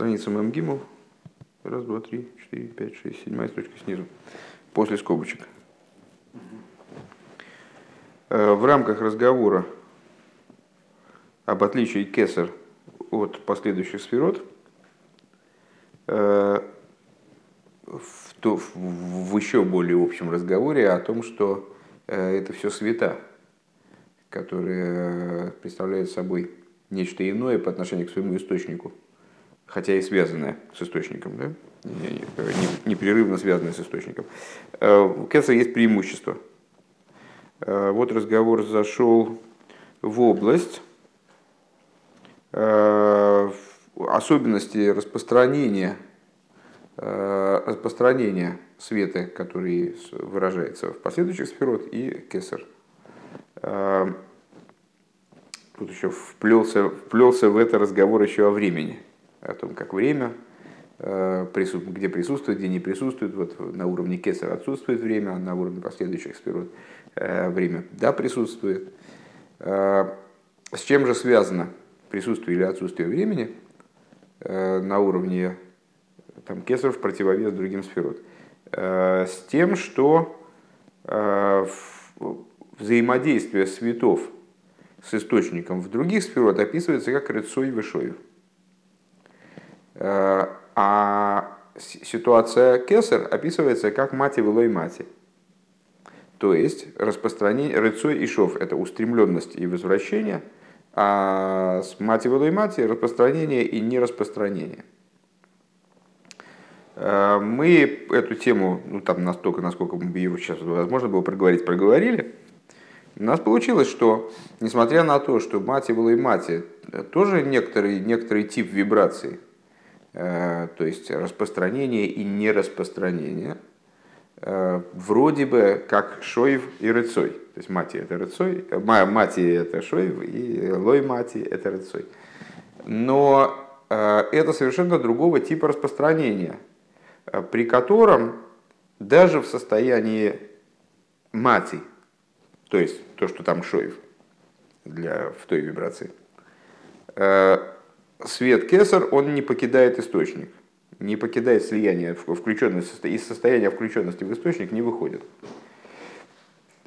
страница ММГИМОВ. Раз, два, три, четыре, пять, шесть, седьмая строчка снизу. После скобочек. Э, в рамках разговора об отличии кесар от последующих сферот, э, в, то, в еще более общем разговоре о том, что э, это все света, которые представляют собой нечто иное по отношению к своему источнику, хотя и связанное с источником, да? непрерывно связанное с источником. У Кесар есть преимущество. Вот разговор зашел в область Э, особенности распространения, э, распространения света, который выражается в последующих сферот, и кесар. Э, тут еще вплелся, вплелся в это разговор еще о времени, о том, как время, где присутствует, где не присутствует. Вот на уровне кесара отсутствует время, а на уровне последующих сферот время да присутствует. С чем же связано присутствие или отсутствие времени э, на уровне там, кесаров противовес другим сферот. Э, с тем, что э, взаимодействие светов с источником в других сферот описывается как рыцой вышою. А ситуация кесар описывается как мати вылой мати. То есть распространение рыцой и шов – это устремленность и возвращение – а с мати водой мати распространение и нераспространение. Э, мы эту тему, ну там настолько, насколько ее сейчас возможно было проговорить, проговорили. У нас получилось, что несмотря на то, что мати было и мати тоже некоторый, некоторый тип вибрации, то есть распространение и нераспространение, э, вроде бы как шоев и рыцой. То есть мати это рыцой, мати это шоев, и лой мати это рыцой. Но э, это совершенно другого типа распространения, э, при котором даже в состоянии мати, то есть то, что там шоев для, в той вибрации, э, свет кесар, он не покидает источник, не покидает слияние, включенность, из состояния включенности в источник не выходит.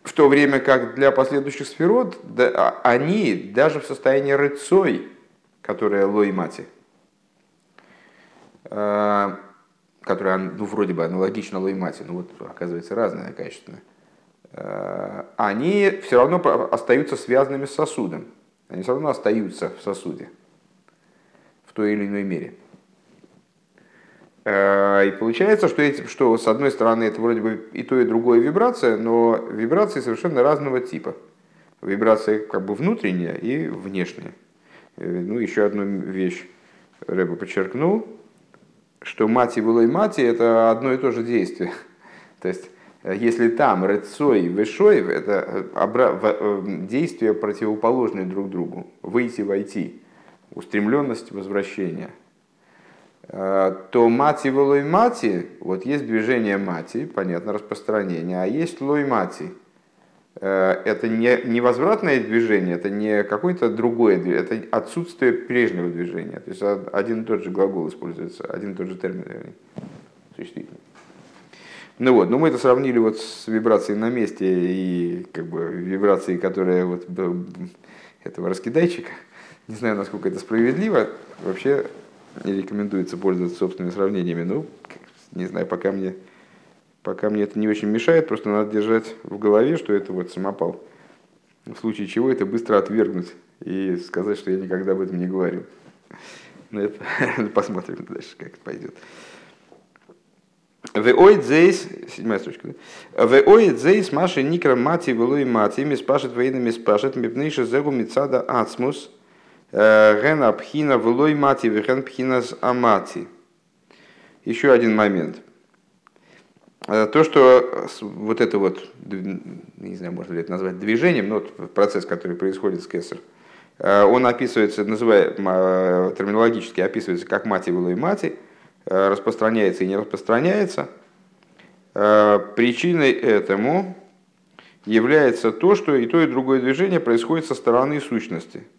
В то время как для последующих сферот, да, а, они даже в состоянии рыцой, которая лоймати, э, которая ну, вроде бы аналогична лоймати, но вот оказывается разная качественная, э, они все равно остаются связанными с сосудом. Они все равно остаются в сосуде в той или иной мере. Э, и получается, что, эти, что с одной стороны это вроде бы и то, и другое вибрация, но вибрации совершенно разного типа. Вибрация как бы внутренняя и внешняя. Э, ну, еще одну вещь Рэба подчеркнул, что мати и мати это одно и то же действие. То есть, э, если там рыцой и вышой, это действия противоположные друг другу. Выйти, войти. Устремленность возвращения – Э, то мати в лой мати, вот есть движение мати, понятно, распространение, а есть лой мати. Э, это не, не возвратное движение, это не какое-то другое движение, это отсутствие прежнего движения. То есть один и тот же глагол используется, один и тот же термин, вернее, существительный. Ну вот, ну мы это сравнили вот с вибрацией на месте и как бы вибрацией, которая вот этого раскидайчика. Не знаю, насколько это справедливо. Вообще не рекомендуется пользоваться собственными сравнениями. Ну, не знаю, пока мне, пока мне это не очень мешает, просто надо держать в голове, что это вот самопал. В случае чего это быстро отвергнуть и сказать, что я никогда об этом не говорил. Но ну, это посмотрим дальше, как это пойдет. Веоид зейс, седьмая строчка, да? Веоид зейс маши никра мати велуи мати, миспашет воинами спашет, мипнейши зегу мицада ацмус, Ген апхина влой мати, ген пхина с амати. Еще один момент. Э, то, что вот это вот, не знаю, можно ли это назвать движением, но процесс, который происходит с кесар, э, он описывается, называя, э, терминологически описывается как мати, влой мати, распространяется и не распространяется. Причиной этому является то, что и то, и другое движение происходит со стороны сущности –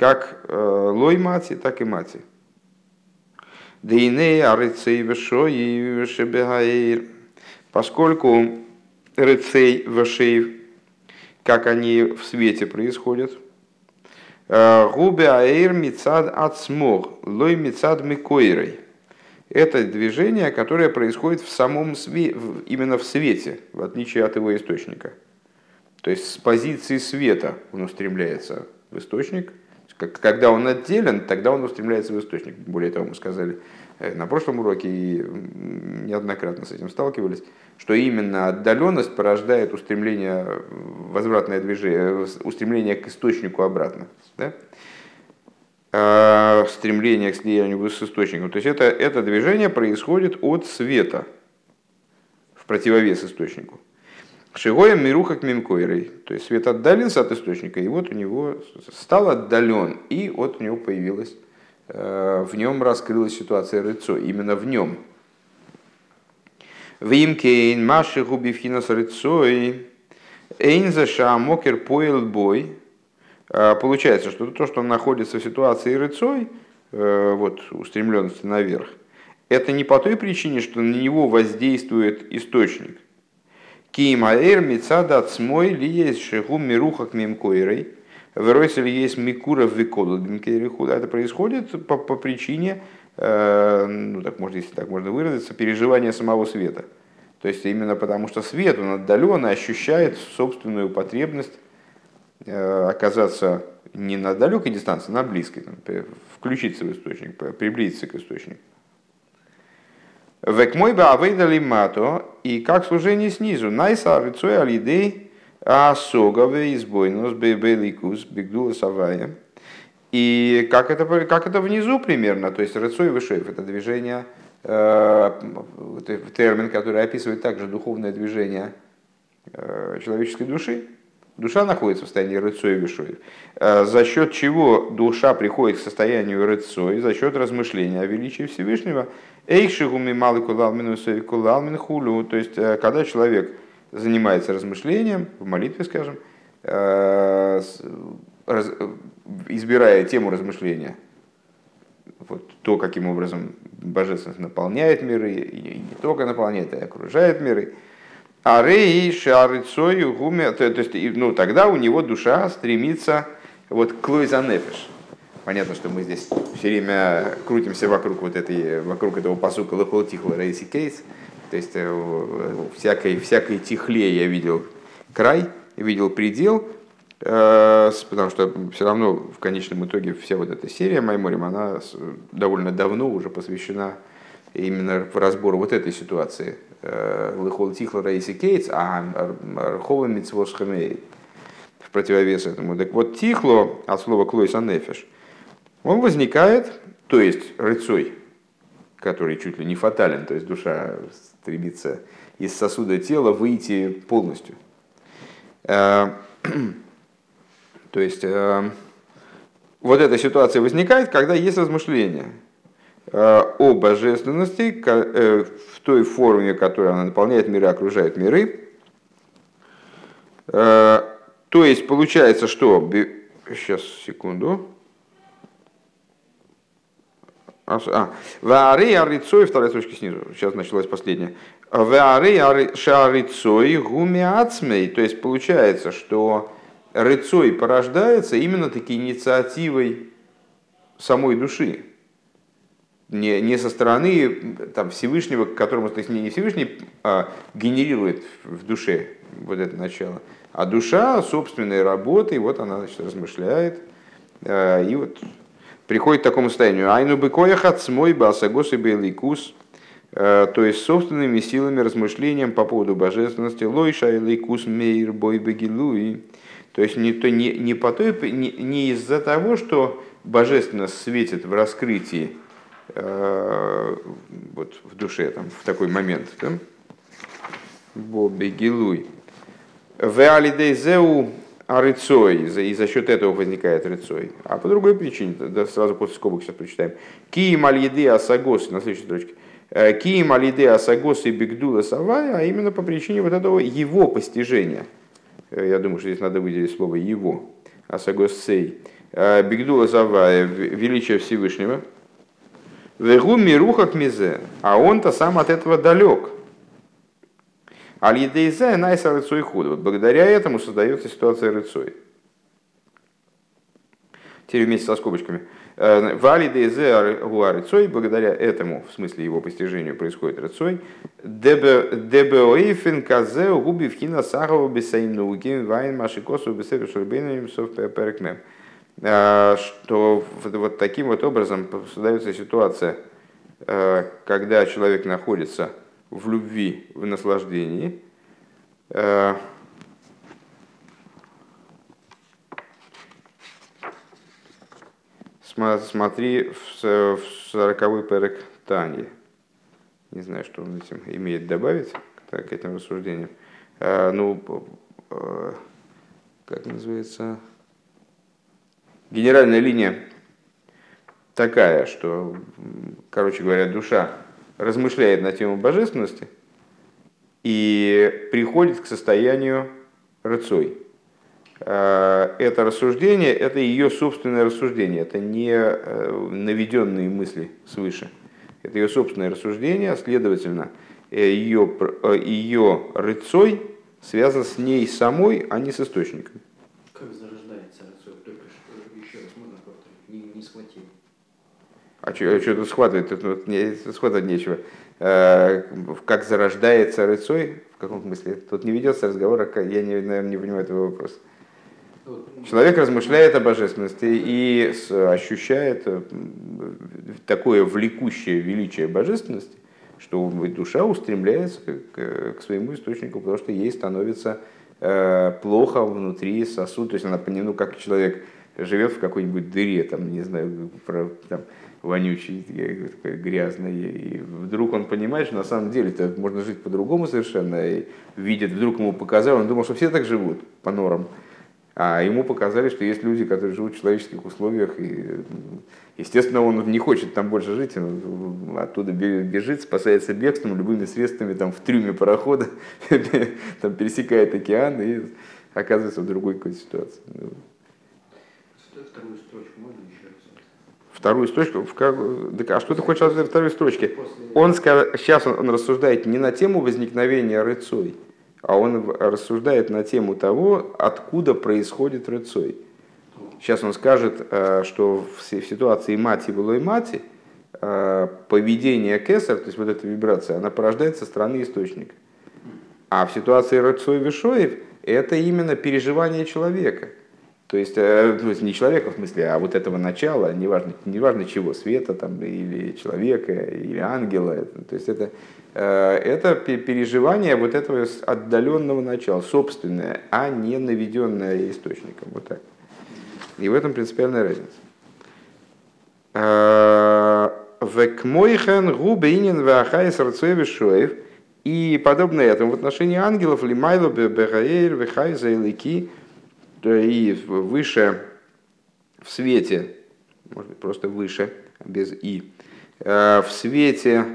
как э, лой мати, так и мати. Дейней арыцей вешой шебегаир. Поскольку рыцей вешей, как они в свете происходят, губе аир мицад ацмог, лой мицад микойрой. Это движение, которое происходит в самом свете, именно в свете, в отличие от его источника. То есть с позиции света он устремляется в источник. Когда он отделен, тогда он устремляется в источник. Более того, мы сказали э, на прошлом уроке и неоднократно с этим сталкивались, что именно отдаленность порождает устремление, возвратное движение, устремление к источнику обратно. Да? А, стремление к слиянию с источником. То есть это, это движение происходит от света в противовес источнику. Шигоем мируха к минкойрой. То есть свет отдалился от источника, и вот у него стал отдален, и вот у него появилась, э, в нем раскрылась ситуация рыцо, именно в нем. Вимкейн маши губивхинас рыцой, эйнзаша мокер поел бой. Э, получается, что то, что он находится в ситуации рыцой, э, вот устремленности наверх, это не по той причине, что на него воздействует источник – Киимаэр мицада цмой ли есть шеху мирухак мимкойрой. Веройсель есть микура викоду дмкерихуда. Это происходит по, по причине, э, ну так можно, если так можно выразиться, переживания самого света. То есть именно потому, что свет, он отдаленно ощущает собственную потребность э, оказаться не на далекой дистанции, а на близкой, там, включиться в источник, приблизиться к источнику. Век мой бы авейдали мато, и как служение снизу. Найса рыцой алидей асогове избойнос бейликус бигдула савая. И как это, как это внизу примерно, то есть рыцой вышев, это движение, э, термин, который описывает также духовное движение э, человеческой души, Душа находится в состоянии рыцой вишой, э, за счет чего душа приходит к состоянию рыцой, за счет размышления о величии Всевышнего. Эйшигуми малый кулалмину кулалмин хулю. То есть, э, когда человек занимается размышлением, в молитве, скажем, э, избирая тему размышления, вот то, каким образом божественность наполняет миры, и не только наполняет, а и окружает миры, а рей шарыцою гуме, то есть, ну, тогда у него душа стремится вот к луизанефиш. Понятно, что мы здесь все время крутимся вокруг вот этой, вокруг этого посука лохол тихла рейси кейс. То есть э, всякой, всякой тихле я видел край, видел предел, э, потому что все равно в конечном итоге вся вот эта серия Майморим, она довольно давно уже посвящена именно разбору вот этой ситуации – Э, Лыхол Тихла Раиси Кейтс, а Рхова Мицвош в противовес этому. Так вот, Тихло, от слова Клойс Анефиш, он возникает, то есть рыцой, который чуть ли не фатален, то есть душа стремится из сосуда тела выйти полностью. Э, то есть э, вот эта ситуация возникает, когда есть Э, о божественности э, в той форме, которой она наполняет миры, окружает миры. Э, то есть получается, что... Сейчас, секунду. А, Ваары арицой, вторая точка снизу, сейчас началась последняя. Ваары шарицой гумиацмей, то есть получается, что рыцой порождается именно таки инициативой самой души не, не со стороны там, Всевышнего, к которому, то есть не Всевышний а, генерирует в душе вот это начало, а душа собственной работой, вот она значит, размышляет, а, и вот приходит к такому состоянию. Айну быкоях от смой басагос и беликус, а, то есть собственными силами, размышлением по поводу божественности, лойша и лейкус мейр бой бегилуи, то есть не, то, не, не, по той, не, не из-за того, что божественность светит в раскрытии Э, вот в душе там, в такой момент. Да? Бобби Гилуй. Веалидейзеу арыцой, и за счет этого возникает рыцой. А по другой причине, да, сразу после скобок сейчас прочитаем. Ки мальеды асагос, на следующей строчке. «Э, Ки мальеды асагос и бигдула савая, а именно по причине вот этого его постижения. Э, я думаю, что здесь надо выделить слово его. Асагос сей. Бигдула савая, величие Всевышнего, Вегу мирухак мизе, а он-то сам от этого далек. Аль-Едейзе найса рыцой худ. Вот благодаря этому создается ситуация рыцой. Теперь вместе со скобочками. Э, Вали дейзе рыцой, благодаря этому, в смысле его постижению, происходит рыцой. Дебеоифен казе губи вхина сахова бесайнуги вайн машикосу бесеве шурбейным сов перекмем. Э, что вот таким вот образом создается ситуация, э, когда человек находится в любви, в наслаждении. Э, смотри в сороковой перек Тани. Не знаю, что он этим имеет добавить к этим рассуждениям. Ну, как называется? Генеральная линия такая, что, короче говоря, душа размышляет на тему божественности и приходит к состоянию рыцой. А, это рассуждение, это ее собственное рассуждение, это не э, наведенные мысли свыше. Это ее собственное рассуждение, следовательно, ее, э, ее рыцой связан с ней самой, а не с источником. Как зарождается рыцой? Только еще раз можно повторить, не, не схватил. А что, что тут схватывать? Тут вот, не, схватывать нечего. Э, как зарождается рыцой? В каком смысле? Тут не ведется разговор, я, не, наверное, не понимаю этого вопроса. Человек размышляет о божественности и ощущает э, такое влекущее величие божественности, что душа устремляется к, своему источнику, потому что ей становится э, плохо внутри сосуда. То есть она, ну, как человек живет в какой-нибудь дыре, там, не знаю, про, там, вонючий, такой грязный. И вдруг он понимает, что на самом деле это можно жить по-другому совершенно. И видит, вдруг ему показали, он думал, что все так живут по норам. А ему показали, что есть люди, которые живут в человеческих условиях, и, естественно, он не хочет там больше жить, он оттуда бежит, спасается бегством, любыми средствами, там, в трюме парохода, там, пересекает океан и оказывается в другой какой-то ситуации. Вторую строчку можно еще? Вторую строчку? В. А что ты хочешь от этой второй строчки? Он сейчас он, он рассуждает не на тему возникновения рыцой, а он рассуждает на тему того, откуда происходит рыцой. Сейчас он скажет, э, что в ситуации мати было и мати, э, поведение кесар, то есть вот эта вибрация, она порождается со стороны источника. А в ситуации рыцой вишоев это именно переживание человека – то есть, э, то есть не человека в смысле, а вот этого начала, неважно, неважно чего, света там, или человека, или ангела. То есть это, э, это переживание вот этого отдаленного начала, собственное, а не наведенное источником. Вот так. И в этом принципиальная разница. Э, Векмойхен губейнин вахайс рацуевишоев. И подобно этому в отношении ангелов лимайло бегаэйр вехайза илики – и выше в свете, может быть, просто выше, без «и», э, в свете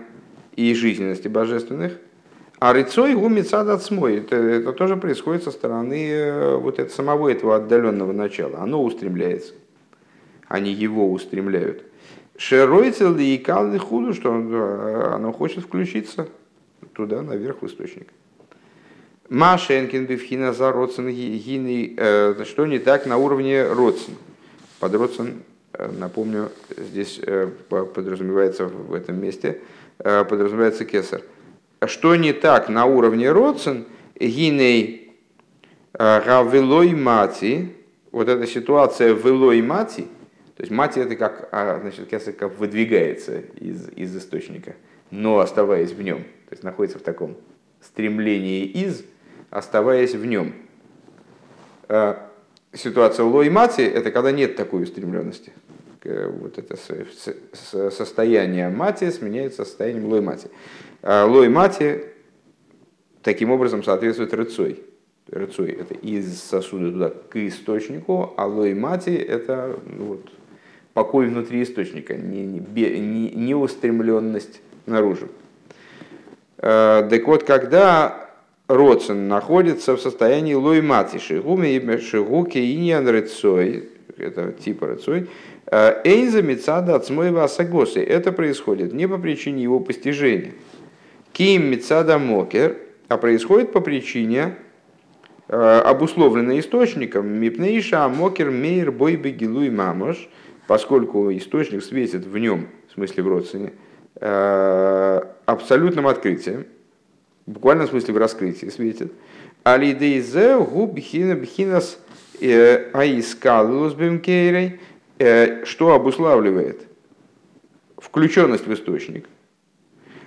и жизненности божественных, а рыцой гумицад от смой. Это, это тоже происходит со стороны э, вот этого, самого этого отдаленного начала. Оно устремляется. Они его устремляют. Шеройцел и калды худу, что э, оно хочет включиться туда, наверх в источник. Машенкин бифхина за родсен гины, э, что не так на уровне родсен. Под родсен, э, напомню, здесь э, подразумевается в этом месте, подразумевается кесар. Что не так на уровне родсен, гиней гавелой мати, вот эта ситуация велой мати, то есть мати это как, а, значит, кесар как выдвигается из, из источника, но оставаясь в нем, то есть находится в таком стремлении из, оставаясь в нем. Э, ситуация лоймати – это когда нет такой устремленности. Вот это состояние мати сменяется состоянием лоймати. Э, лоймати таким образом соответствует рыцой. Рыцой – это из сосуда туда к источнику, а лоймати – это ну, вот, покой внутри источника, не, не, не, не наружу. Э, так вот, когда Роцен находится в состоянии лоймати шигуми шигуки иньян рыцой, это типа рыцой, Эйнза Мицада от Смоева. Это происходит не по причине его постижения. Ким Мицада Мокер, а происходит по причине обусловленной источником Мипнейша Мокер Мейр Бойбе Гилуй Мамош, поскольку источник светит в нем, в смысле в родственне, абсолютным открытием, в буквальном смысле в раскрытии светит. Алидейзе губ бхинас аискалус бемкейрей, что обуславливает включенность в источник.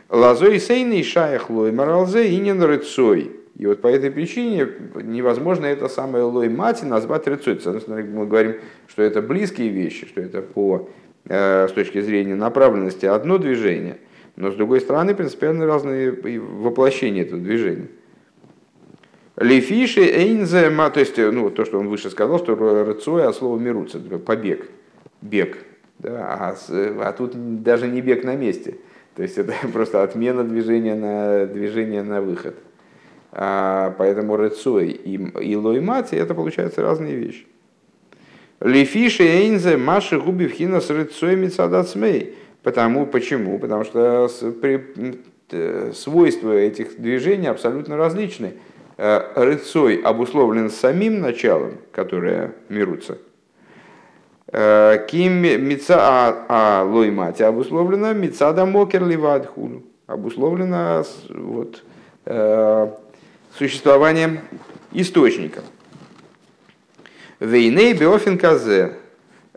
Лазой сейный шаях лой моралзе и не рыцой. И вот по этой причине невозможно это самое лой мати назвать рыцой. Мы говорим, что это близкие вещи, что это по, с точки зрения направленности одно движение, но с другой стороны принципиально разные воплощения этого движения. Лефиши эйнзе, то есть ну, то, что он выше сказал, что рыцой, а слово мируца, побег, бег. Да, а, а тут даже не бег на месте. То есть это просто отмена движения на, движение на выход. А, поэтому рыцой и, и лоймати это получаются разные вещи. Лефиши эйнзе маши губи вхина с рыцой мецадацмей. Потому, почему? Потому что свойства этих движений абсолютно различны. Э, рыцой обусловлен самим началом, которое мируется. Э, ким мица а, а лоймати обусловлено мицада мокер ливадхулу. Обусловлено вот, э, существованием источника. Вейней биофин казе.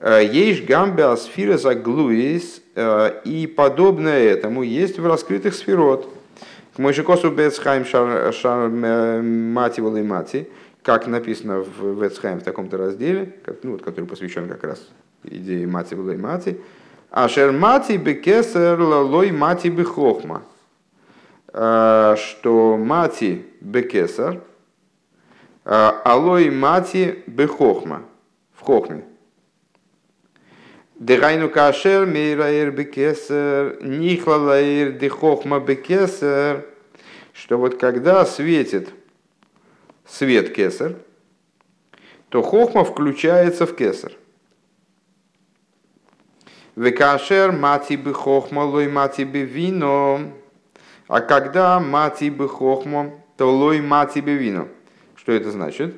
Ейш гамбе асфира заглуис. И подобное этому есть в раскрытых сферот. К Мойшикосу Бецхайм шар мати мати, как написано в Вецхайм в таком-то разделе, ну, вот, который посвящен как раз идее мати мати. Ашер мати бекесер лой мати бехохма. Что мати бекесер, алой мати бехохма. В хохме. Дегайну кашер мейраэр бекесер, нихлалаэр дехохма бекесер, что вот когда светит свет кесер, то хохма включается в кесер. Векашер мати бы хохма лой мати бы вино. А когда мати бы хохма, то лой мати бы вино. Что это значит?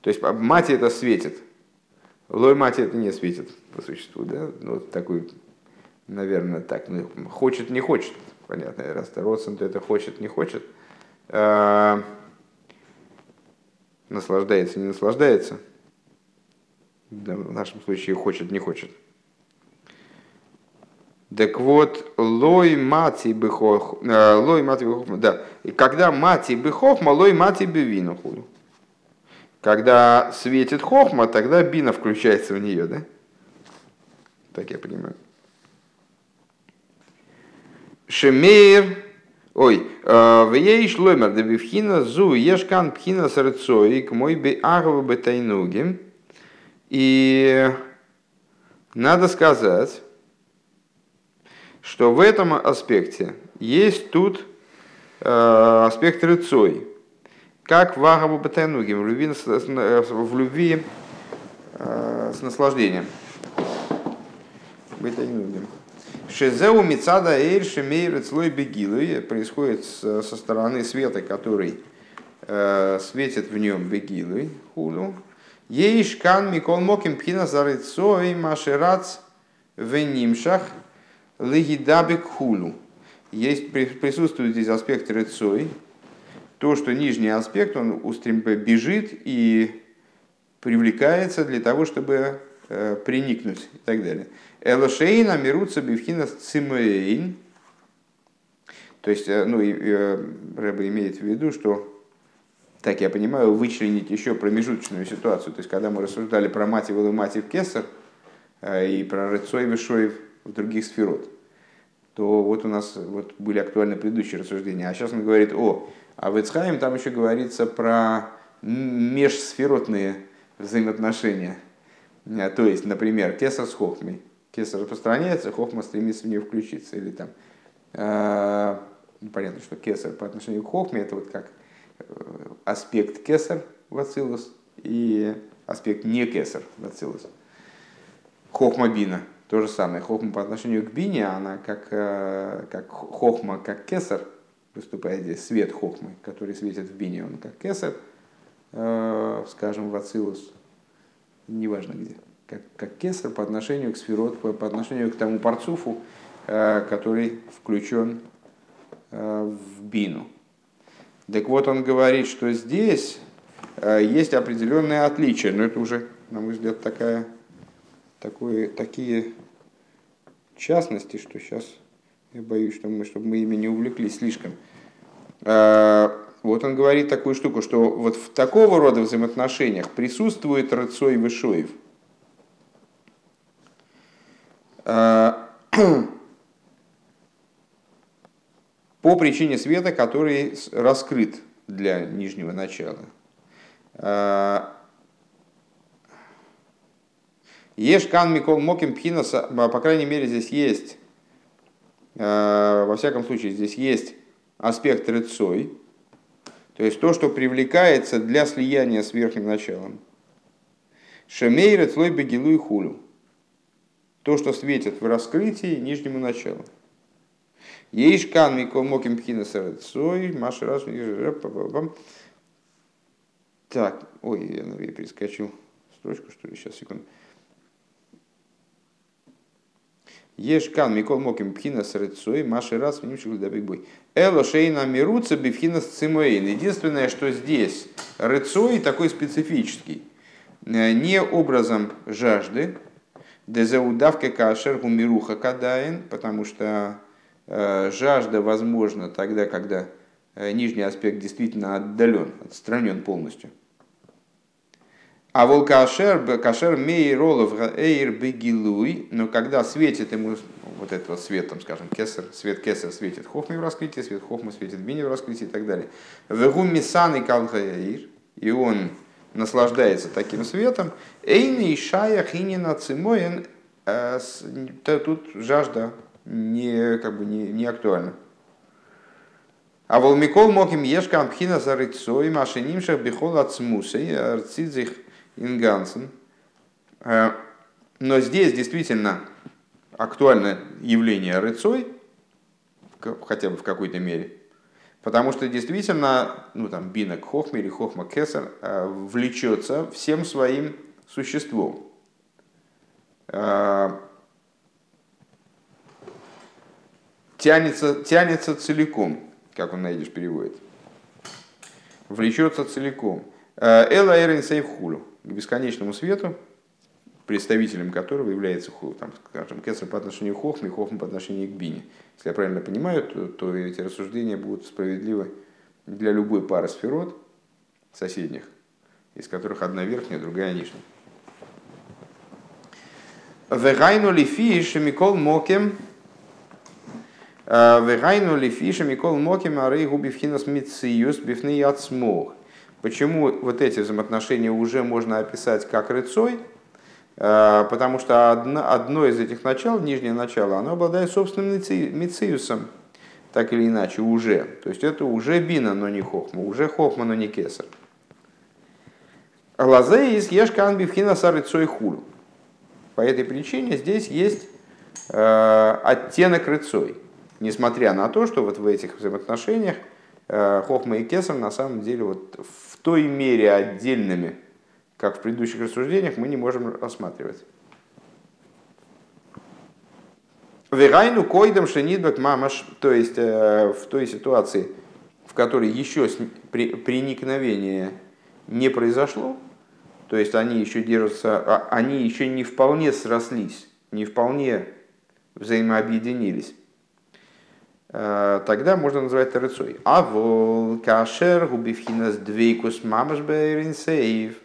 То есть мати это светит. Лой мати это не светит по существу, да? Ну, вот такой, наверное, так, ну, хочет, не хочет, понятно, раз то родствен, то это хочет, не хочет. А, наслаждается, не наслаждается. Да, в нашем случае хочет, не хочет. Так вот, лой мати бихох, э, лой мати бихох, да, и когда мати бихохма, лой мати бивину худу. Когда светит хохма, тогда бина включается в нее, да? Так я понимаю. Шемейр, ой, э, в ей шломер, да бифхина зу, ешкан пхина сарцой, к мой бы агва бетайнуги. И надо сказать, что в этом аспекте есть тут э, аспект рыцой, как в Агабу Батайнуге, в любви, в любви э, с наслаждением. Батайнуге. Шезеу Мицада Эйр Шемейр Цлой Бегилы происходит со стороны света, который э, светит в нем Бегилы, хулу. Ейшкан Микол Моким Пхина Зарыцой Машерац Венимшах Легидабек хулу. Есть, присутствует здесь аспект рыцой, то, что нижний аспект, он устрем бежит и привлекается для того, чтобы э, приникнуть и так далее. Элошейна мируца бифхина цимейн. То есть, э, ну, и, э, Рэба имеет в виду, что, так я понимаю, вычленить еще промежуточную ситуацию. То есть, когда мы рассуждали про мать и мати в кесар э, и про рыцой вишоев в других сферот, то вот у нас вот были актуальны предыдущие рассуждения. А сейчас он говорит, о, а в Ицхайм там еще говорится про межсферотные взаимоотношения. Э, то есть, например, кесар с хохмой. Кесар распространяется, хохма стремится в нее включиться. Или там, э, ну, понятно, что кесар по отношению к хохме это вот как э, аспект кесар в Ацилус и аспект не кесар в Ацилус. Хохма бина, то же самое. Хохма по отношению к бине, она как, э, как хохма, как кесар, выступает свет хохмы, который светит в бине, он как кесар, э, скажем, в Ацилус, неважно где, как, как кесар по отношению к сферот, по, отношению к тому парцуфу, э, который включен в бину. Так вот, он говорит, что здесь есть определенные отличия, но это уже, на мой взгляд, такая такое, такие частности, что сейчас я боюсь, что мы, чтобы мы ими не увлеклись слишком. А, вот он говорит такую штуку, что вот в такого рода взаимоотношениях присутствует Рыцой Вышоев. А, по причине света, который раскрыт для нижнего начала. А, Ешкан Микол Моким Пхинаса, по крайней мере, здесь есть, во всяком случае, здесь есть аспект рыцой, то есть то, что привлекается для слияния с верхним началом. Шемей рыцлой бегилу и хулю. То, что светит в раскрытии нижнему началу. Ейшкан Моким Пхинаса рыцой, Маша раз, так, ой, я, я перескочил строчку, что ли, сейчас, секунду. Ешкан Микол Моким Пхина с Рыцой, Маши раз внимших добик бой. Эло Шейна Мируца Бифхина с Цимоин. Единственное, что здесь Рыцой такой специфический. Э, не образом жажды, дезаудавка кашер гумируха кадаин, потому что э, жажда возможна тогда, когда э, нижний аспект действительно отдален, отстранен полностью. А вол кашер, мей ролов эйр бегилуй, но когда светит ему вот этот вот свет, там, скажем, кесар, свет кесар светит хохме в раскрытии, свет хохма светит бини в раскрытии и так далее. Вегу мисан и калхаир, и он наслаждается таким светом. Эйни шая хинина цимоен, э, тут жажда не, как бы не, не актуальна. А волмикол моким ешка ампхина за рыцой, машинимшах бихол от смусей, арцидзих Ингансен. Э, но здесь действительно актуально явление рыцой, хотя бы в какой-то мере. Потому что действительно, ну там, бинок хохма или хохма кесар э, влечется всем своим существом. Э, тянется, тянется целиком, как он найдешь переводит. Влечется целиком. Эла эрин сейф хулю к бесконечному свету, представителем которого является, там, скажем, Кесар по отношению к Хохме, Хохма по отношению к Бине. Если я правильно понимаю, то, то эти рассуждения будут справедливы для любой пары сферот соседних, из которых одна верхняя, другая нижняя. Вегайну лифи шемикол мокем Вегайну лифи шемикол мокем арей губивхинас мициюс бифны яцмох. Почему вот эти взаимоотношения уже можно описать как рыцой? Э, потому что одно, одно из этих начал, нижнее начало, оно обладает собственным мициусом, так или иначе, уже. То есть это уже бина, но не хохма, уже хохма, но не кесар. Лазе из ешка анбивхина сарыцой хулю. По этой причине здесь есть э, оттенок рыцой. Несмотря на то, что вот в этих взаимоотношениях э, Хохма и Кесар на самом деле вот в той мере отдельными, как в предыдущих рассуждениях, мы не можем рассматривать. Верайну койдам шенидбек мамаш, то есть э, в той ситуации, в которой еще проникновение не произошло, то есть они еще держатся, а, они еще не вполне срослись, не вполне взаимообъединились. Э, тогда можно называть это рыцой. А вол кашер губивхинас двейкус мамаш сейв.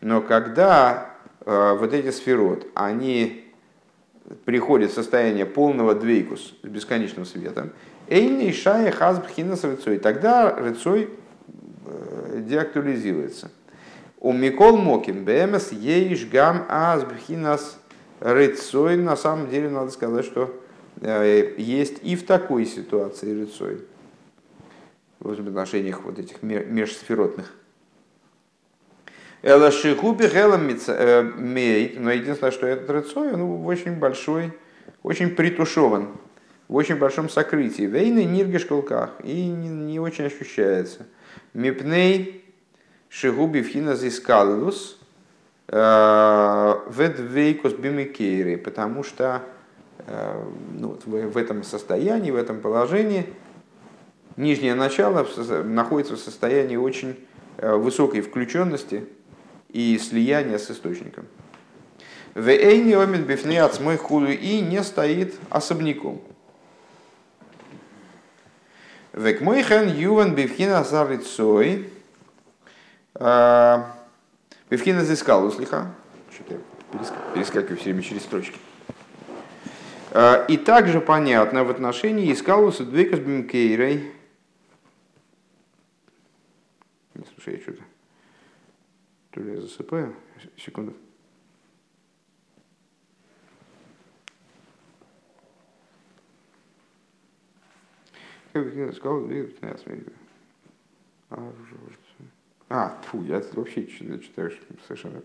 Но когда э, вот эти сферот, они приходят в состояние полного двейкус с бесконечным светом, эйни шая хазбхинас рыцой, тогда рыцой э, деактуализируется. У Микол Моким БМС ейш гам азбхинас рыцой, на самом деле надо сказать, что есть и в такой ситуации рыцой, в отношениях вот этих межсферотных. Элашихуби хелам мейт, но единственное, что этот рыцой, он очень большой, очень притушеван, в очень большом сокрытии. Вейны ниргеш колках, и не, очень ощущается. Мипней шигуби вхина зискалус, э, ведвейкус бимикейри, потому что э, ну, вот в, этом состоянии, в этом положении, нижнее начало находится в состоянии очень э, высокой включенности, и слияние с источником. В Эйни омит бифны от мой худу и не стоит особняком. Век мой хен юван бифхина зарицой. А, бифхина зискал услиха. Что-то перескакиваю все время через строчки. А, и также понятно в отношении Искалуса Двейкас Бимкейрей. Слушай, я что-то то ли я засыпаю? Секунду. сказал, а, фу, я вообще читаю совершенно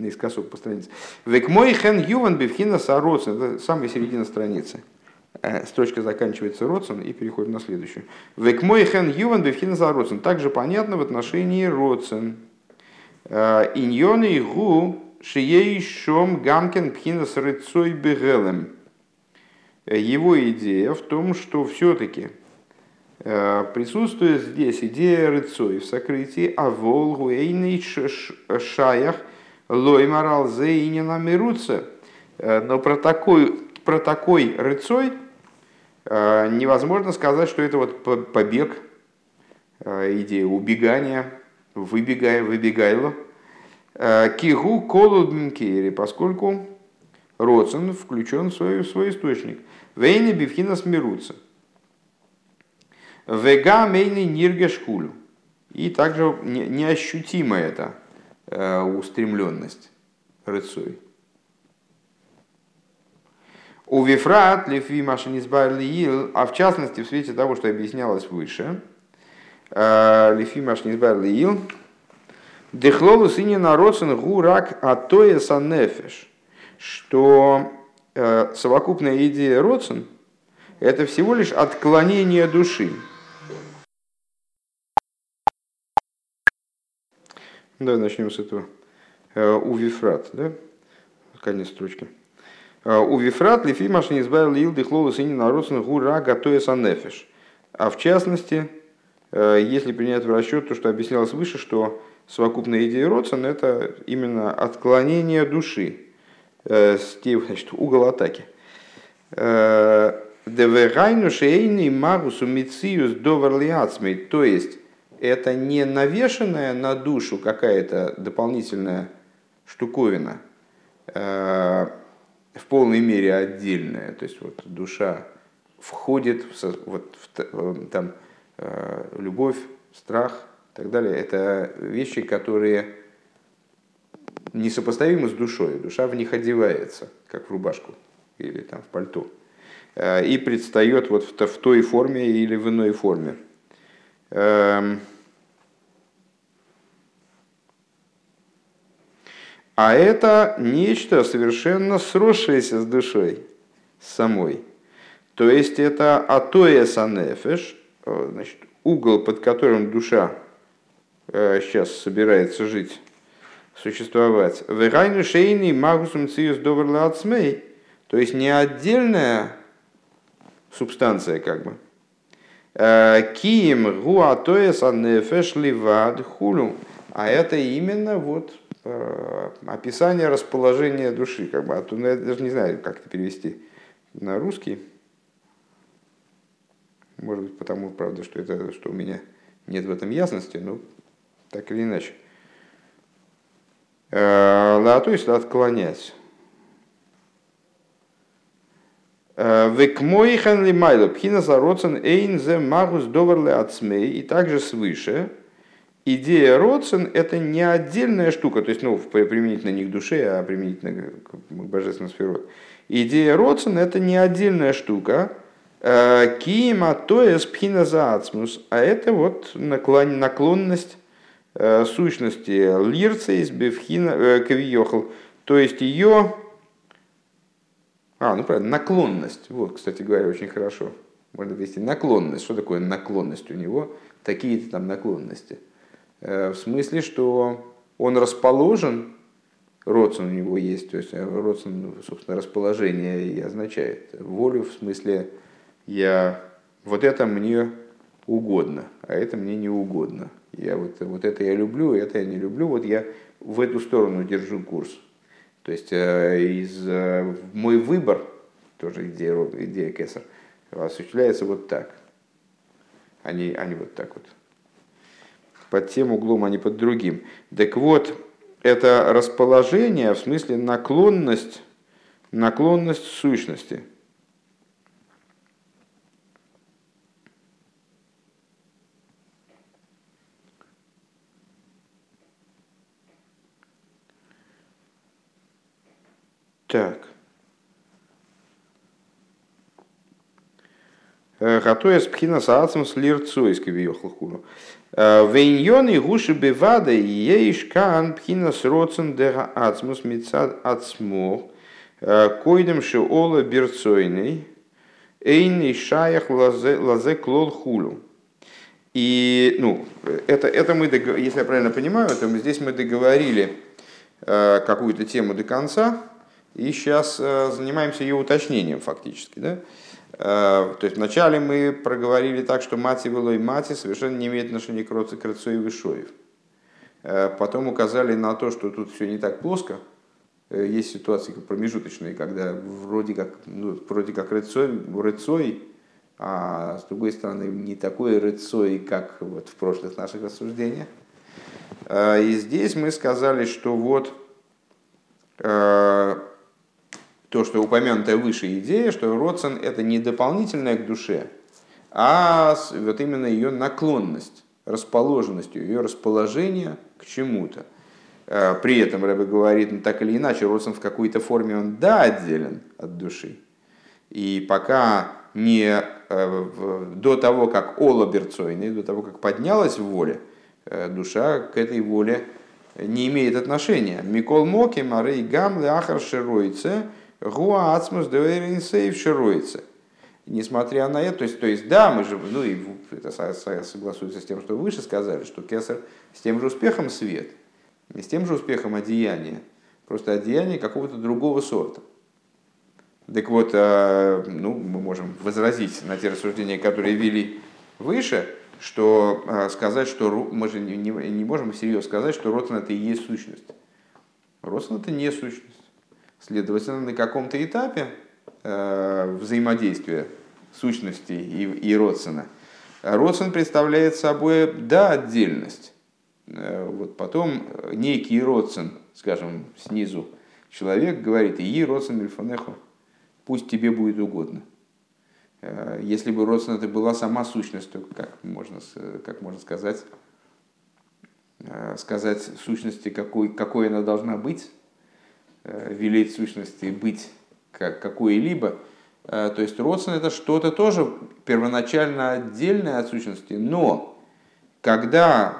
наискосок по странице. Век мой хен юван бифхина сароцен. Это самая середина страницы. Э, строчка заканчивается родсен и переходит на следующую. Век мой хен юван бифхина сароцен. Также понятно в отношении родсен. Э, иньоны гу шией шом гамкен пхинас рыцой бегелем. Э, его идея в том, что все-таки присутствует здесь идея рыцой в сокрытии, а волгу эйный шаях лой морал зейнина мирутся. Но про такой, про такой рыцой невозможно сказать, что это вот побег, идея убегания, выбегая, выбегайло. Э, кигу колу бинкери, поскольку Роцен включен в свой, в свой источник. Вейны бифхина смирутся. Вега мейны ниргешкулю. И также неощутима эта э, устремленность рыцой. У Вифрат, Лефи Машинизбар а в частности в свете того, что объяснялось выше, Э, Лифимаш Низбар Лиил. Дехлолу сыне народсен гурак атоя санефеш. Что э, совокупная идея родсен это всего лишь отклонение души. Давай начнем с этого. Э, у Вифрат, да? Конец строчки. У Вифрат лифимаш не избавил ил дыхлолу сыне народсен гура гатоя санефеш. А в частности, Э, если принять в расчет то, что объяснялось выше, что совокупная идея Родсона – это именно отклонение души, э, значит, угол атаки. Э, Деверайну шейный магусу мициус доверлиацмей, то есть это не навешенная на душу какая-то дополнительная штуковина, в полной мере отдельная, то есть вот душа входит в, вот, в, там, Э, любовь, страх и так далее, это вещи, которые несопоставимы с душой. Душа в них одевается, как в рубашку или там в пальто. Э, и предстает вот в той форме или в иной форме. Эм, а это нечто совершенно сросшееся с душой самой. То есть это атоя санефеш, Э, значит, угол, под которым душа э, сейчас собирается жить, существовать. Верайну шейни магусум циус доверла ацмей. То есть не отдельная субстанция, как бы. Э, Киим гуатоес анефеш ливад хулю. А это именно вот описание расположения души. Как бы, а то, ну, я даже не знаю, как это перевести на русский. Может быть, потому, правда, что, это, что у меня нет в этом ясности, но так или иначе. То есть отклонять. Векмойхан ли майло пхина зароцен эйн зе магус доверле ацмей. И также свыше идея родсен это не отдельная штука, то есть ну, применительно не к душе, а применительно к божественному сферу. Идея родсен это не отдельная штука, Кима то есть пхина заацмус, а это вот наклон, наклонность э, сущности лирцейс бифхина кавиохал, то есть ее, а, ну правильно, наклонность, вот, кстати говоря, очень хорошо, можно ввести наклонность, что такое наклонность у него, такие-то там наклонности, в смысле, что он расположен родствен у него есть, то есть э, родствен, ну, собственно, расположение и означает. Волю, в смысле я вот это мне угодно, а это мне не угодно. Я вот, вот это я люблю, это я не люблю, вот я в эту сторону держу курс. То есть э, из, э, мой выбор, тоже идея, идея Кесар, осуществляется вот так, а не, а вот так вот. Под тем углом, а не под другим. Так вот, это расположение, в смысле наклонность, наклонность сущности. Так. Хатоя спхина саацем с лирцойской въехал хуну. Вейньоны гуши бевада ейш кан пхинас роцен дега ацмус мицад ацмох койдем шеола берцойный эйный шаях лазе клол хулю. И, ну, это, это мы, если я правильно понимаю, то здесь мы договорили какую-то тему до конца, и сейчас занимаемся ее уточнением фактически. Да? Э, то есть вначале мы проговорили так, что мати было и мати совершенно не имеет отношения к крыцу и вышоев. Э, потом указали на то, что тут все не так плоско. Э, есть ситуации промежуточные, когда вроде как, ну, вроде как рыцой, рыцой, а с другой стороны не такой рыцой, как вот в прошлых наших рассуждениях. И здесь мы сказали, что вот то, что упомянутая выше идея, что родствен это не дополнительное к душе, а вот именно ее наклонность, расположенность, ее расположение к чему-то. Э, при этом Рэбе говорит, ну, так или иначе, родствен в какой-то форме он да отделен от души. И пока не э, до того, как Ола Берцойный, до того, как поднялась в воле, э, душа к этой воле не имеет отношения. Микол Моки, Марей Гам, Ахар Шируйце – Гуа ацмус шируется. Несмотря на это, то есть, то есть да, мы же, ну и это согласуется с тем, что выше сказали, что кесар с тем же успехом свет, и с тем же успехом одеяние, просто одеяние какого-то другого сорта. Так вот, а, ну, мы можем возразить на те рассуждения, которые вели выше, что а, сказать, что мы же не, не, можем всерьез сказать, что Ротан это и есть сущность. Ротан это не сущность. Следовательно, на каком-то этапе э, взаимодействия сущности и, и Родсона, Родсон представляет собой, да, отдельность. Э, вот потом некий Родсон, скажем, снизу, человек говорит, и Родсон Мельфанеху, пусть тебе будет угодно. Э, если бы Родсон это была сама сущность, то как можно, как можно сказать, сказать сущности, какой, какой она должна быть, Э, велеть сущности быть как какой-либо. Э, то есть родствен это что-то тоже первоначально отдельное от сущности, но когда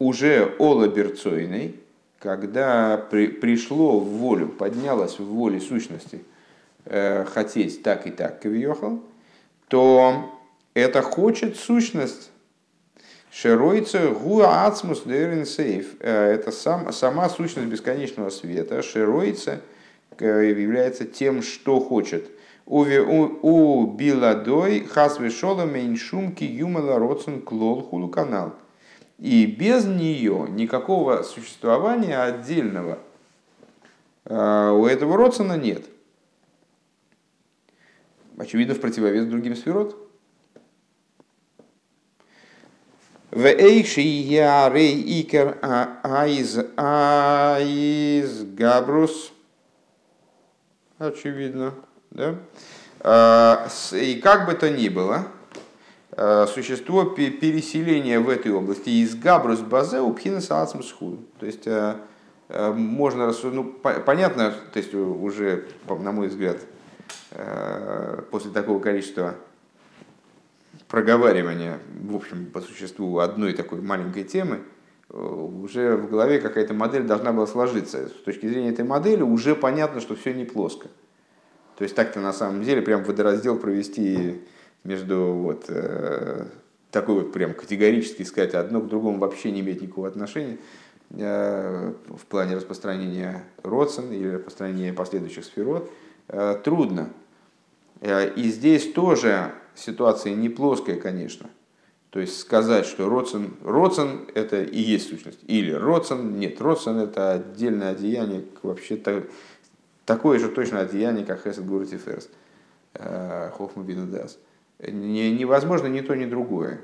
уже олаберцойный, когда при, пришло в волю, поднялось в воле сущности э, хотеть так и так, кавиохал, то это хочет сущность Шеройца гуа ацмус дерин сейф. Э, это сам, сама сущность бесконечного света. Шеройца э, является тем, что хочет. У, биладой хасве шола мейншумки юмала родсен клол хулу канал. И без нее никакого существования отдельного э, у этого родсона нет. Очевидно, в противовес другим сферот. В эйши ярей икер айз айз габрус. Очевидно, да? А, и как бы то ни было, а, существо переселения в этой области из габрус базе у пхинаса ацмсху. То есть а, можно рассуждать, ну, понятно, то есть уже, на мой взгляд, после такого количества проговаривания, в общем, по существу одной такой маленькой темы, уже в голове какая-то модель должна была сложиться. С точки зрения этой модели уже понятно, что все не плоско. То есть так-то на самом деле прям водораздел провести между вот э, такой вот прям категорически сказать, одно к другому вообще не имеет никакого отношения э, в плане распространения родствен или распространения последующих сферот, э, трудно. Э, и здесь тоже ситуация не плоская, конечно. То есть сказать, что родствен, родствен это и есть сущность. Или родствен, нет, родствен это отдельное одеяние, вообще -то, такое же точно одеяние, как Хесед Гурти Ферс, Хохма Бинудас. Невозможно ни то, ни другое.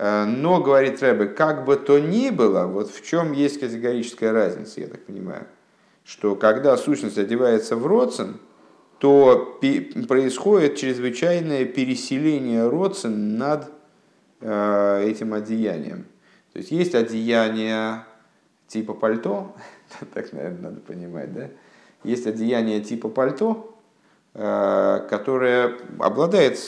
Э, но, говорит Рэбе, как бы то ни было, вот в чем есть категорическая разница, я так понимаю, что когда сущность одевается в родствен, то происходит чрезвычайное переселение родствен над э, этим одеянием. То есть есть одеяние типа пальто, так, наверное, надо понимать, да? Есть одеяние типа пальто, э, которое обладает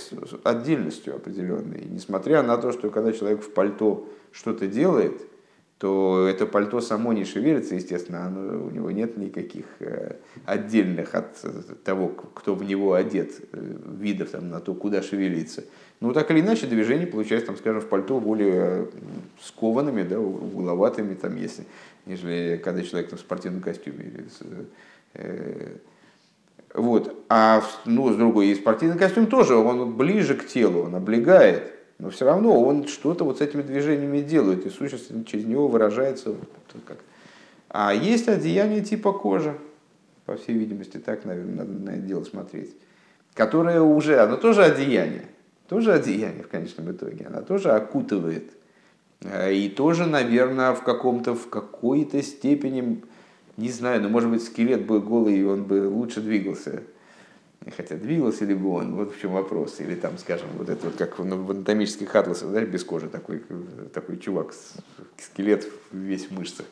отдельностью определенной. Несмотря на то, что когда человек в пальто что-то делает, то это пальто само не шевелится, естественно, оно, у него нет никаких э, отдельных от того, кто в него одет, э, видов там, на то, куда шевелиться. Но так или иначе движение получается, там, скажем, в пальто более скованными, да, угловатыми, там, если, нежели когда человек там, в спортивном костюме. Э, вот. А ну, с другой, и спортивный костюм тоже, он ближе к телу, он облегает но все равно он что-то вот с этими движениями делает, и сущность через него выражается. Как. А есть одеяние типа кожи, по всей видимости, так, наверное, надо на это дело смотреть, которое уже, оно тоже одеяние, тоже одеяние в конечном итоге, она тоже окутывает. Э, и тоже, наверное, в каком-то, в какой-то степени, не знаю, но может быть скелет был голый, и он бы лучше двигался хотя двигался ли бы он, вот в чем вопрос. Или там, скажем, вот это вот как в анатомических атласах, знаешь, без кожи такой, такой чувак, скелет весь в мышцах.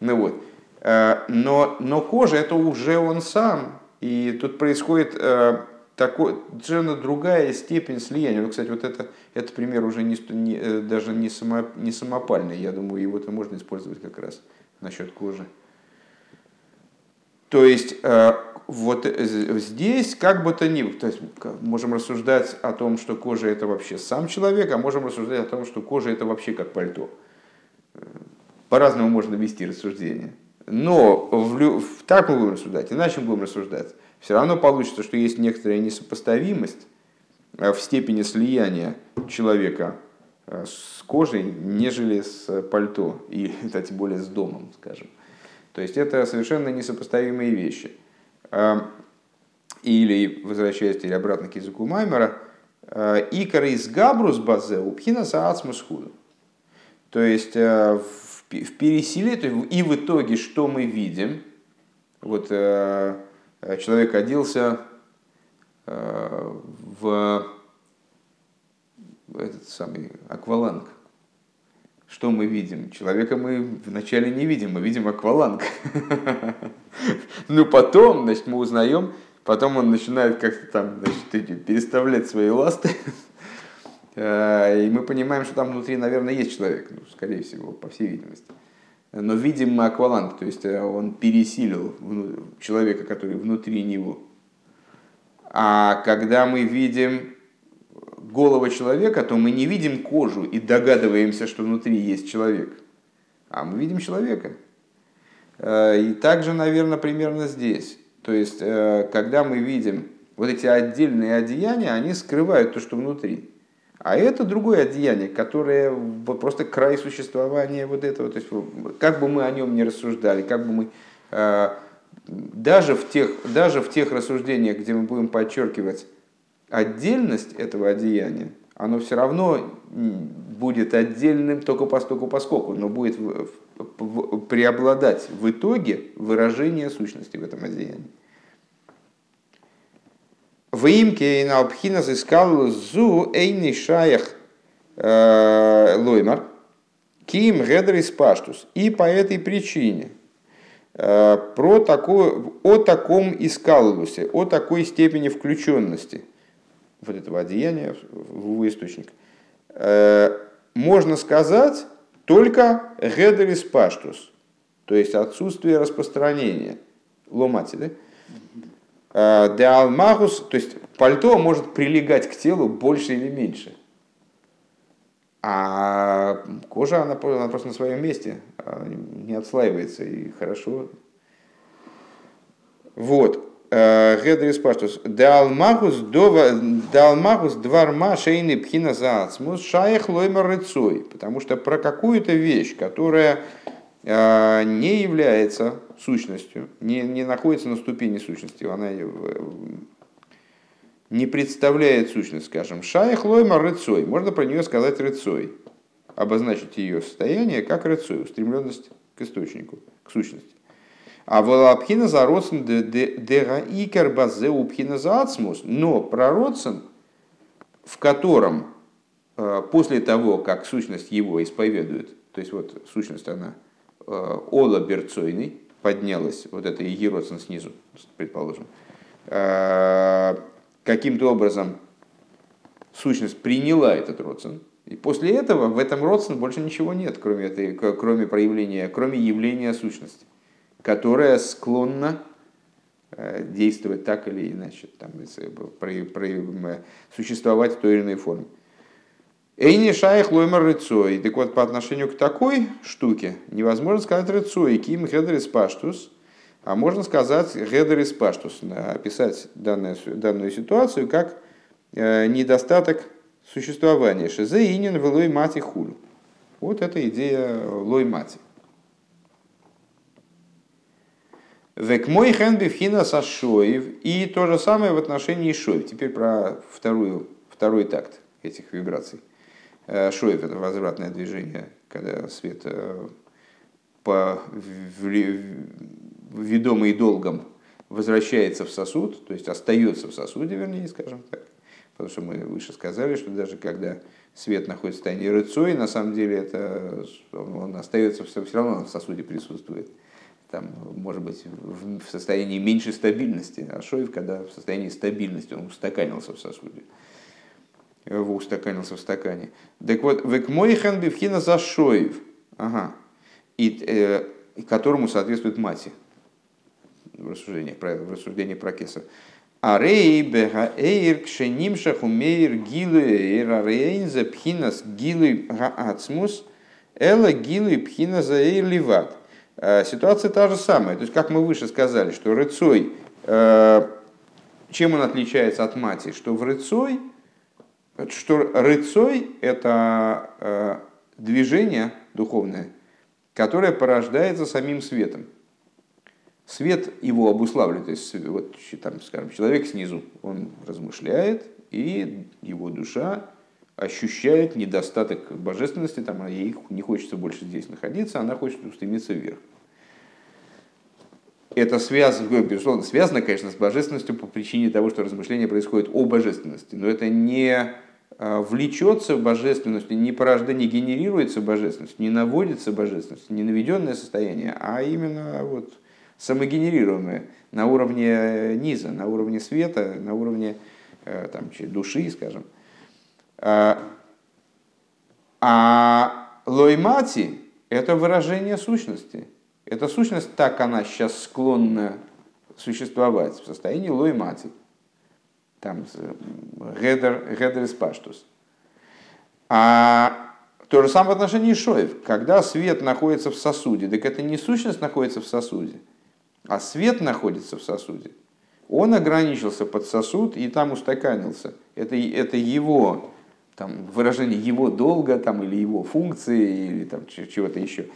Ну вот. Э, но, но кожа это уже он сам. И тут происходит э, такой, совершенно другая степень слияния. Ну, кстати, вот это, это пример уже не, не, э, даже не, само, не самопальный. Я думаю, его-то можно использовать как раз насчет кожи. То есть вот здесь как бы то ни было, то есть можем рассуждать о том, что кожа это вообще сам человек, а можем рассуждать о том, что кожа это вообще как пальто. По-разному можно вести рассуждение. Но в, в, так мы будем рассуждать, иначе мы будем рассуждать. Все равно получится, что есть некоторая несопоставимость э, в степени слияния человека э, с кожей, нежели с пальто, и, кстати, более с домом, скажем. То есть это совершенно несопоставимые вещи. Эм, или, возвращаясь теперь обратно к языку Маймера, э, икара из габрус базе упхина саацмус худу. То есть э, в переселе, и в итоге что мы видим? Вот э, человек оделся в этот самый акваланг. Что мы видим? Человека мы вначале не видим, мы видим акваланг. Ну потом, значит, мы узнаем, потом он начинает как-то там, значит, переставлять свои ласты. Э, и мы понимаем, что там внутри, наверное, есть человек, ну, скорее всего, по всей видимости. Но видим мы акваланг, то есть э, он пересилил человека, который внутри него. А когда мы видим голого человека, то мы не видим кожу и догадываемся, что внутри есть человек. А мы видим человека. Э, и также, наверное, примерно здесь. То есть, э, когда мы видим вот эти отдельные одеяния, они скрывают то, что внутри. А это другое одеяние, которое просто край существования вот этого. То есть, как бы мы о нем не рассуждали, как бы мы э, даже в тех, даже в тех рассуждениях, где мы будем подчеркивать отдельность этого одеяния, оно все равно будет отдельным только постольку поскольку, но будет преобладать в итоге выражение сущности в этом одеянии. В имке и на искал зу эйни шаях э, лоймар ким гедрис паштус. И по этой причине э, про такое, о таком искалусе, о такой степени включенности – вот этого одеяния в его источник, э, можно сказать, только гедерис паштус, то есть отсутствие распространения. Ломати, да? А, де алмагус, то есть пальто может прилегать к телу больше или меньше. А кожа, она, она просто на своем месте, не отслаивается и хорошо. Вот. Э, Гедрис паштус. Далмагус дварма шейны пхина заацмус шаях лоймер рыцой. Потому что про какую-то вещь, которая э, не является сущностью, не, не находится на ступени сущности, она не представляет сущность, скажем, шаях лоймер рыцой. Можно про нее сказать рыцой. Обозначить ее состояние как рыцой, устремленность к источнику, к сущности. А волапхина за родсен дега икер базе упхина за ацмус. Но про родсен, в котором э, после того, как сущность его исповедует, то есть вот сущность она э, ола берцойный, поднялась, вот это и родсен снизу, предположим, э, каким-то образом сущность приняла этот רצון, и после этого в этом רצון больше ничего нет, кроме, этой, кроме проявления, кроме явления сущности которая склонна э, действовать так или иначе, там, существовать в той или иной форме. אינו שייך לומר רצוא. Так вот, по отношению к такой штуке невозможно сказать רצוא, כי אם העדר התפשטות, а можно сказать העדר התפשטות, описать данную, данную ситуацию как э, недостаток существования. שזהו ענין ולא מטי כולו. Вот эта идея לא מטי. וכמו כן בבחינת השוב. И то же самое в отношении שוב. Теперь про вторую, второй такт этих вибраций. Э, שוב – это возвратное движение, когда свет э, по ведомый долгом возвращается в сосуд, то есть остается в сосуде, вернее, скажем так. Потому что мы выше сказали, что даже когда свет находится в состоянии рыцой, на самом деле это, он остается, все равно в сосуде присутствует там, может быть, в состоянии меньшей стабильности, а шоев, когда в состоянии стабильности, он устаканился в сосуде, его устаканился в стакане. Так вот, век мой бифхина за шоев, ага, и, э, которому соответствует мати в рассуждениях в рассуждениях про кесар. А рей бега эйр кшенимшах умеир гилы эйр арейнза пхинас гилы гаацмус эла гилы пхинас эйр ливат. Э, ситуация та же самая. То есть, как мы выше сказали, что рыцой, э, чем он отличается от мати? Что в рыцой, что рыцой – это э, движение духовное, которое порождается самим светом. Свет его обуславливает, то есть, вот, там, скажем, человек снизу, он размышляет, и его душа ощущает недостаток божественности, там, а ей не хочется больше здесь находиться, она хочет устремиться вверх. Это связано, ну, безусловно, связано, конечно, с божественностью по причине того, что размышление происходит о божественности, но это не а, влечется в божественность, не порождает, не генерируется божественность, не наводится божественность, не наведенное состояние, а именно вот самогенерируемое на уровне низа, на уровне света, на уровне э, там, души, скажем. А, а лоймати – это выражение сущности. Эта сущность, так она сейчас склонна существовать в состоянии лоймати. Там гедер из паштус. А то же самое в отношении шоев. Когда свет находится в сосуде, так это не сущность находится в сосуде, а свет находится в сосуде. Он ограничился под сосуд и там устаканился. Это, это его там, выражение его долга там, или его функции или там, чего-то еще.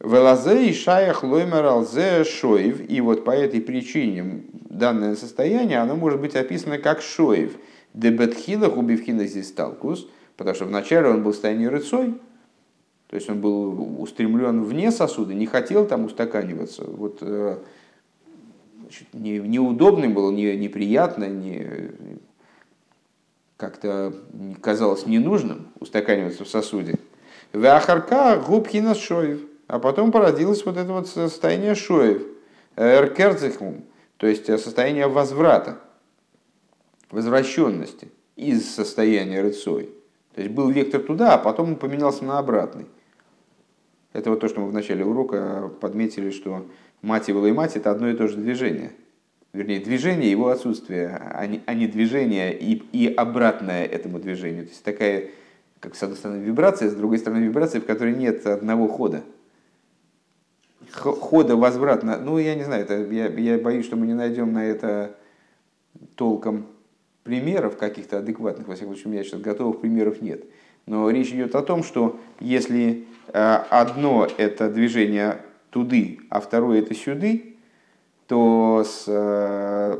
Велазе и шаях лоймер алзе шоев. И вот по этой причине данное состояние, оно может быть описано как шоев. Дебетхила губивхина здесь сталкус, потому что вначале он был в состоянии рыцой, то есть он был устремлен вне сосуда, не хотел там устаканиваться. Вот, э, значит, не, неудобно было, не, неприятно, не, как-то казалось ненужным устаканиваться в сосуде. Вахарка губхина шоев. А потом породилось вот это вот состояние шоев. Эркерцихум, то есть состояние возврата, возвращенности из состояния рыцой. То есть был вектор туда, а потом он поменялся на обратный. Это вот то, что мы в начале урока подметили, что мать и мать это одно и то же движение. Вернее, движение его отсутствие, а не, а не движение и, и обратное этому движению. То есть такая, как с одной стороны вибрация, с другой стороны вибрация, в которой нет одного хода. Хода возвратно. Ну, я не знаю, это, я, я боюсь, что мы не найдем на это толком примеров каких-то адекватных, во всяком случае, у меня сейчас готовых примеров нет. Но речь идет о том, что если э, одно это движение туды, а второе это сюды, то с, э,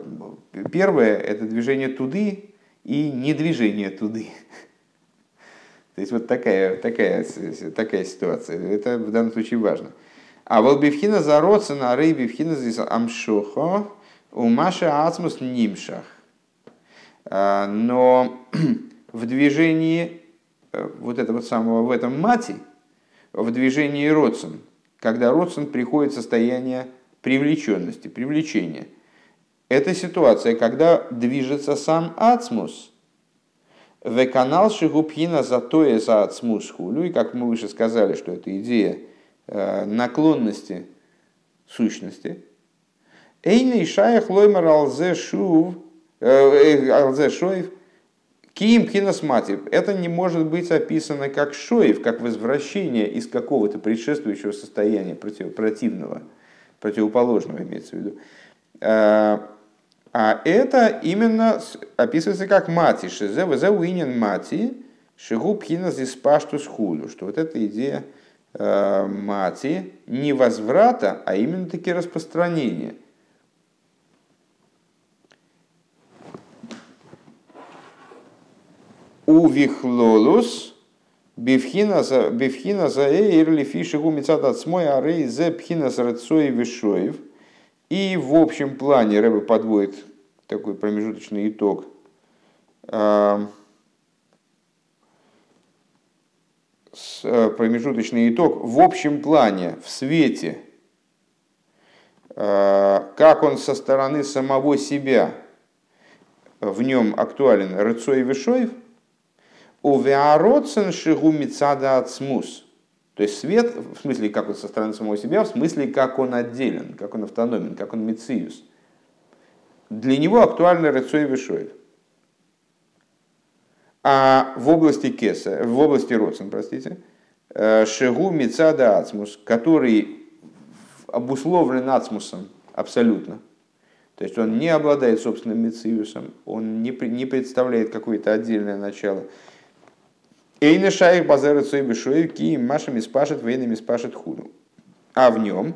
первое это движение туды и не движение туды. То есть вот такая, такая, такая ситуация. Это в данном случае важно. А волбивхина зароца на рей бивхина здесь амшохо у Маша ацмус нимшах. А, но в движении э, вот этого самого, в этом мати, в движении родствен, когда родствен приходит в состояние привлеченности, привлечения. Это ситуация, когда движется сам ацмус, в канал шигупхина затоя за ацмус хулю, и как мы выше сказали, что это идея э, наклонности сущности. Эйный шаях лоймар алзе шув Э, Алзе Шоев, Киим Киносмати. Это не может быть описано как Шоев, как возвращение из какого-то предшествующего состояния против, противного, противоположного имеется в виду. Э, а это именно описывается как мати, шизе везе уинен мати, шигу пхина здесь паштус худу, что вот эта идея э, мати не возврата, а именно таки распространения – Увихлолус бифхина за эйрли фишигу мецад от смой арей зе пхина с рецой вишоев. И в общем плане Рэбе подводит такой промежуточный итог. Э, промежуточный итог в общем плане, в свете, э, как он со стороны самого себя в нем актуален Рыцой Вишоев – Увеароцен шигу мицада ацмус. То есть свет, в смысле, как он со стороны самого себя, в смысле, как он отделен, как он автономен, как он мициус. Для него актуальны Рецой Вишоев. А в области Кеса, в области Роцен, простите, э, Шигу Мицада Ацмус, который обусловлен Ацмусом абсолютно. То есть он не обладает собственным мициусом, он не, не представляет какое-то отдельное начало. Эйна шайх базара цой ки машами спашет военными спашет худу. А в нем,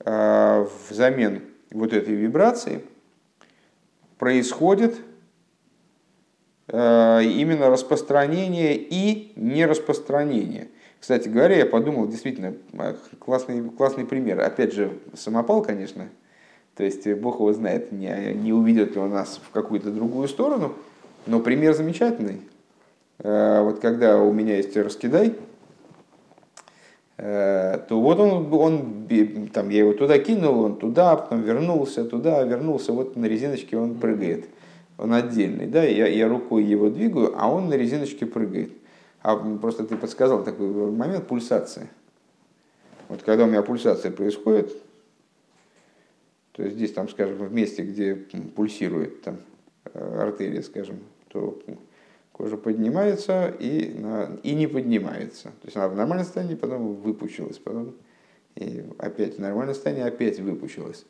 а, взамен вот этой вибрации, происходит а, именно распространение и нераспространение. Кстати говоря, я подумал, действительно, а, классный, классный пример. Опять же, самопал, конечно. То есть, Бог его знает, не, не уведет ли он нас в какую-то другую сторону. Но пример замечательный. Э, вот когда у меня есть раскидай, э, то вот он, он, там, я его туда кинул, он туда, потом вернулся туда, вернулся, вот на резиночке он прыгает. Он отдельный, да, я, я рукой его двигаю, а он на резиночке прыгает. А просто ты подсказал такой момент пульсации. Вот когда у меня пульсация происходит, то есть здесь, там, скажем, в месте, где пульсирует там, э, артерия, скажем, то кожа поднимается и, на, и не поднимается. То есть она в нормальном состоянии, потом выпучилась, потом и опять в нормальном состоянии опять выпучилась.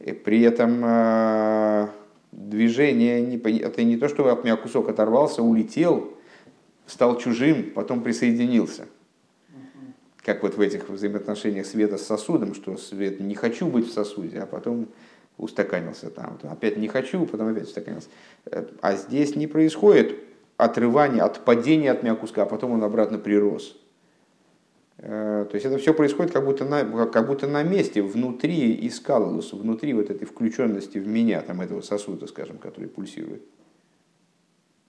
И при этом э, движение, не, это не то, что от меня кусок оторвался, улетел, стал чужим, потом присоединился. Как вот в этих взаимоотношениях света с сосудом, что свет не хочу быть в сосуде, а потом устаканился там. Опять не хочу, потом опять устаканился. Э, а здесь не происходит отрывания, отпадения от меня куска, а потом он обратно прирос. Э, то есть это все происходит как будто на, как будто на месте, внутри искалус, внутри вот этой включенности в меня, там этого сосуда, скажем, который пульсирует.